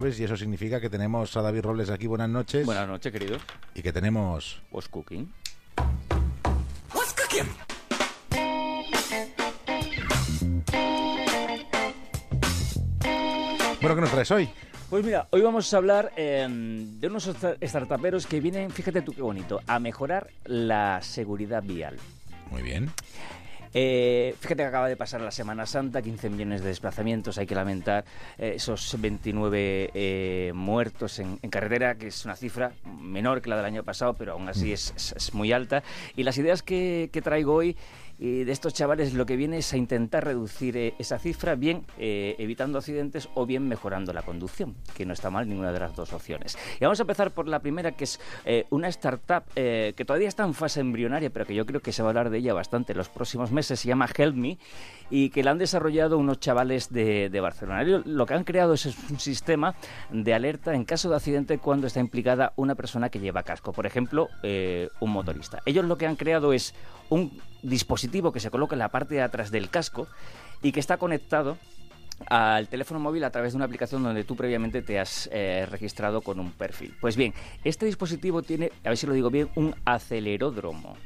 y eso significa que tenemos a David Robles aquí. Buenas noches. Buenas noches, queridos. Y que tenemos... What's cooking? What's cooking? Bueno, ¿qué nos traes hoy? Pues mira, hoy vamos a hablar eh, de unos startuperos que vienen, fíjate tú qué bonito, a mejorar la seguridad vial. Muy bien. Eh, fíjate que acaba de pasar la Semana Santa, 15 millones de desplazamientos, hay que lamentar eh, esos 29 eh, muertos en, carretera, que es una cifra menor que la del año pasado, pero aún así es, muy alta. Y las ideas que, que traigo hoy y de estos chavales lo que viene es a intentar reducir eh, esa cifra, bien eh, evitando accidentes o bien mejorando la conducción, que no está mal ninguna de las dos opciones. Y vamos a empezar por la primera, que es eh, una startup que todavía está en fase embrionaria, pero que yo creo que se va a hablar de ella bastante en los próximos meses, se llama Help Me, y que la han desarrollado unos chavales de, de Barcelona. Lo que han creado es un sistema de alerta en caso de accidente cuando está implicada una persona que lleva casco, por ejemplo, un motorista. Ellos lo que han creado es un dispositivo que se coloca en la parte de atrás del casco y que está conectado al teléfono móvil a través de una aplicación donde tú previamente te has eh, registrado con un perfil. Pues bien, este dispositivo tiene, a ver si lo digo bien, un aceleródromo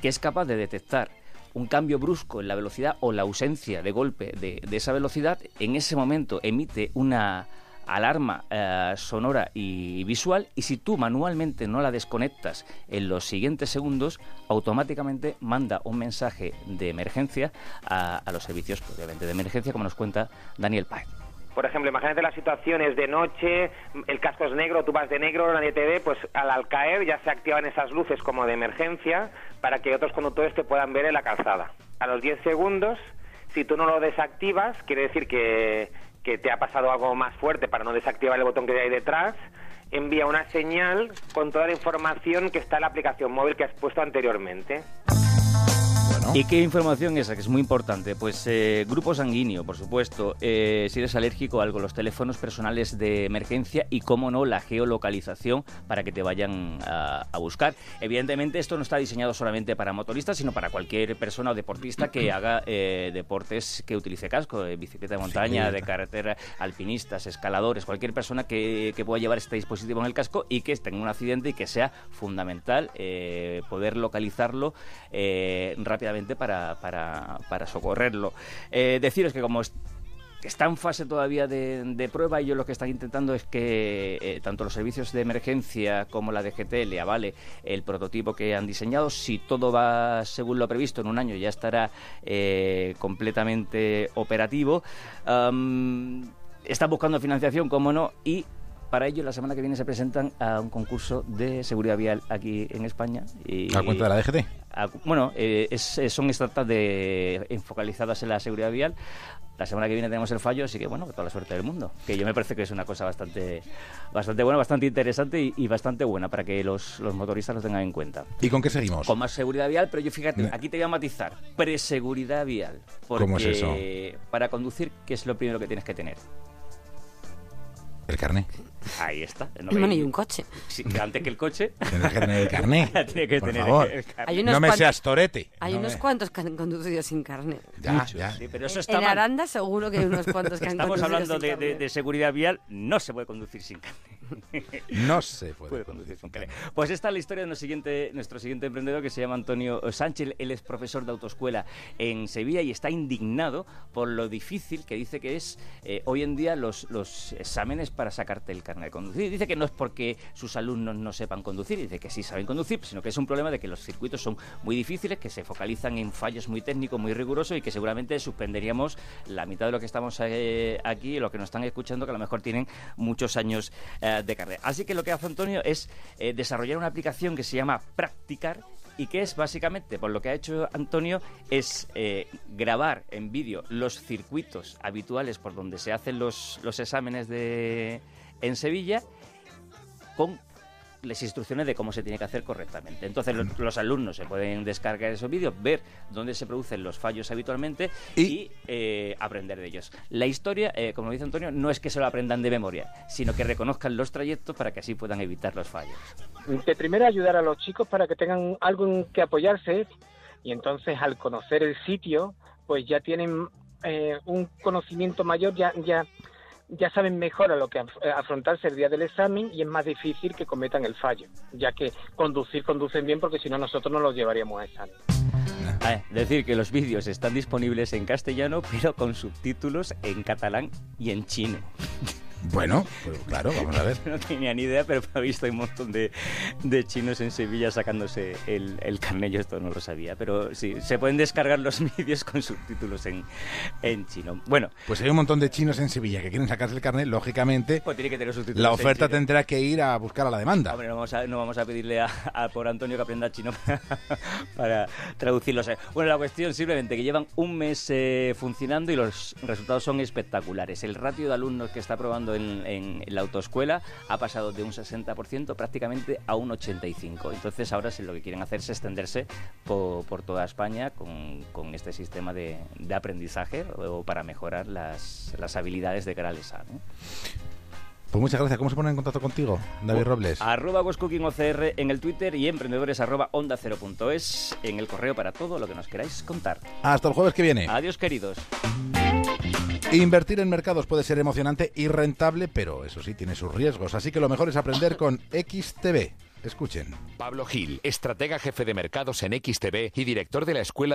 que es capaz de detectar un cambio brusco en la velocidad o la ausencia de golpe de esa velocidad. En ese momento emite una alarma eh, sonora y visual y si tú manualmente no la desconectas en los siguientes segundos, automáticamente manda un mensaje de emergencia a, los servicios obviamente de emergencia, como nos cuenta Daniel Páez. Por ejemplo, imagínate las situaciones de noche, el casco es negro, tú vas de negro, nadie te ve, pues al, al caer ya se activan esas luces como de emergencia para que otros conductores te puedan ver en la calzada. A los 10 segundos, si tú no lo desactivas, quiere decir que que te ha pasado algo más fuerte para no desactivar el botón que hay detrás, envía una señal con toda la información que está en la aplicación móvil que has puesto anteriormente. ¿Y qué información esa? Que es muy importante. Pues eh, grupo sanguíneo, por supuesto. Eh, si eres alérgico a algo, los teléfonos personales de emergencia y, cómo no, la geolocalización para que te vayan a, buscar. Evidentemente, esto no está diseñado solamente para motoristas, sino para cualquier persona o deportista que haga eh, deportes que utilice casco, bicicleta de montaña, de carretera, alpinistas, escaladores, cualquier persona que, que, pueda llevar este dispositivo en el casco y que tenga un accidente y que sea fundamental poder localizarlo rápidamente para, para, para socorrerlo. Eh, deciros que como está en fase todavía de, prueba. Ellos lo que están intentando es que eh, tanto los servicios de emergencia como la DGT le avale el prototipo que han diseñado. Si todo va según lo previsto, en un año ya estará eh, completamente operativo. están buscando financiación, como no, y para ello, la semana que viene se presentan a un concurso de seguridad vial aquí en España. Y, ¿A cuenta de la DGT? Bueno, eh, son startups de, enfocalizadas en la seguridad vial. La semana que viene tenemos el fallo, así que bueno, toda la suerte del mundo. Que yo me parece que es una cosa bastante, bastante buena, bastante interesante y, bastante buena para que los, motoristas lo tengan en cuenta. ¿Y con qué seguimos? Con más seguridad vial, pero yo fíjate, aquí te voy a matizar. Preseguridad vial. ¿Cómo es eso? Para conducir, ¿qué es lo primero que tienes que tener? El carnet. Ahí está. No y un coche. Sí, antes que el coche. Tienes que tener el carnet. Tiene que por tener favor. el carnet. no me seas torete. Hay unos cuantos que han conducido sin carnet. Ya, ya. Sí, pero eso está en Aranda seguro que hay unos cuantos que han Estamos conducido hablando de, de, de, seguridad vial. No se puede conducir sin carnet. No se puede, conducir sin carnet. Pues esta es la historia de nuestro siguiente, nuestro siguiente emprendedor que se llama Antonio Sánchez. Él es profesor de autoescuela en Sevilla y está indignado por lo difícil que dice que es eh, hoy en día los, los exámenes para sacarte el carnet de conducir. Dice que no es porque sus alumnos no sepan conducir, dice que sí saben conducir, sino que es un problema de que los circuitos son muy difíciles, que se focalizan en fallos muy técnicos, muy rigurosos y que seguramente suspenderíamos la mitad de lo que estamos eh, aquí y lo que nos están escuchando, que a lo mejor tienen muchos años eh, de carrera. Así que lo que hace Antonio es eh, desarrollar una aplicación que se llama Practicar y que es básicamente, por lo que ha hecho Antonio, es grabar en vídeo los circuitos habituales por donde se hacen los, los exámenes de, en Sevilla con las instrucciones de cómo se tiene que hacer correctamente. Entonces los, alumnos se pueden descargar esos vídeos, ver dónde se producen los fallos habitualmente y, eh, aprender de ellos. La historia, eh, como dice Antonio, no es que se lo aprendan de memoria, sino que reconozcan los trayectos para que así puedan evitar los fallos. De primero ayudar a los chicos para que tengan algo en que apoyarse y entonces al conocer el sitio, pues ya tienen eh, un conocimiento mayor, ya, ya ya saben mejor a lo que eh, afrontarse el día del examen y es más difícil que cometan el fallo, ya que conducir conducen bien porque si no nosotros no los llevaríamos a examen. Ah, decir que los vídeos están disponibles en castellano, pero con subtítulos en catalán y en chino. Bueno, pues claro, vamos a ver. No tenía ni idea, pero he visto un montón de, de chinos en Sevilla sacándose el, el carnet. Yo esto no lo sabía, pero sí, se pueden descargar los vídeos con subtítulos en, en chino. Bueno, Pues hay un montón de chinos en Sevilla que quieren sacarse el carnet, lógicamente. pues tiene que tener subtítulos La en oferta chino. tendrá que ir a buscar a la demanda. Hombre, no vamos a, no vamos a pedirle a, a por Antonio que aprenda chino para traducirlos. Bueno, la cuestión simplemente que llevan un mes eh, funcionando y los resultados son espectaculares. El ratio de alumnos que está probando en, en la autoescuela ha pasado de un 60% prácticamente a un 85%. Entonces ahora sí lo que quieren hacer es extenderse por, por toda España con, con este sistema de, de aprendizaje o para mejorar las, las habilidades de cara al examen. Pues muchas gracias. ¿Cómo se ponen en contacto contigo, David Robles? Arroba OCR en el Twitter y emprendedores arroba onda cero punto es en el correo para todo lo que nos queráis contar. Hasta el jueves que viene. Adiós queridos. Invertir en mercados puede ser emocionante y rentable, pero eso sí tiene sus riesgos. Así que lo mejor es aprender con XTB. Escuchen. Pablo Gil, estratega jefe de mercados en XTB y director de la Escuela de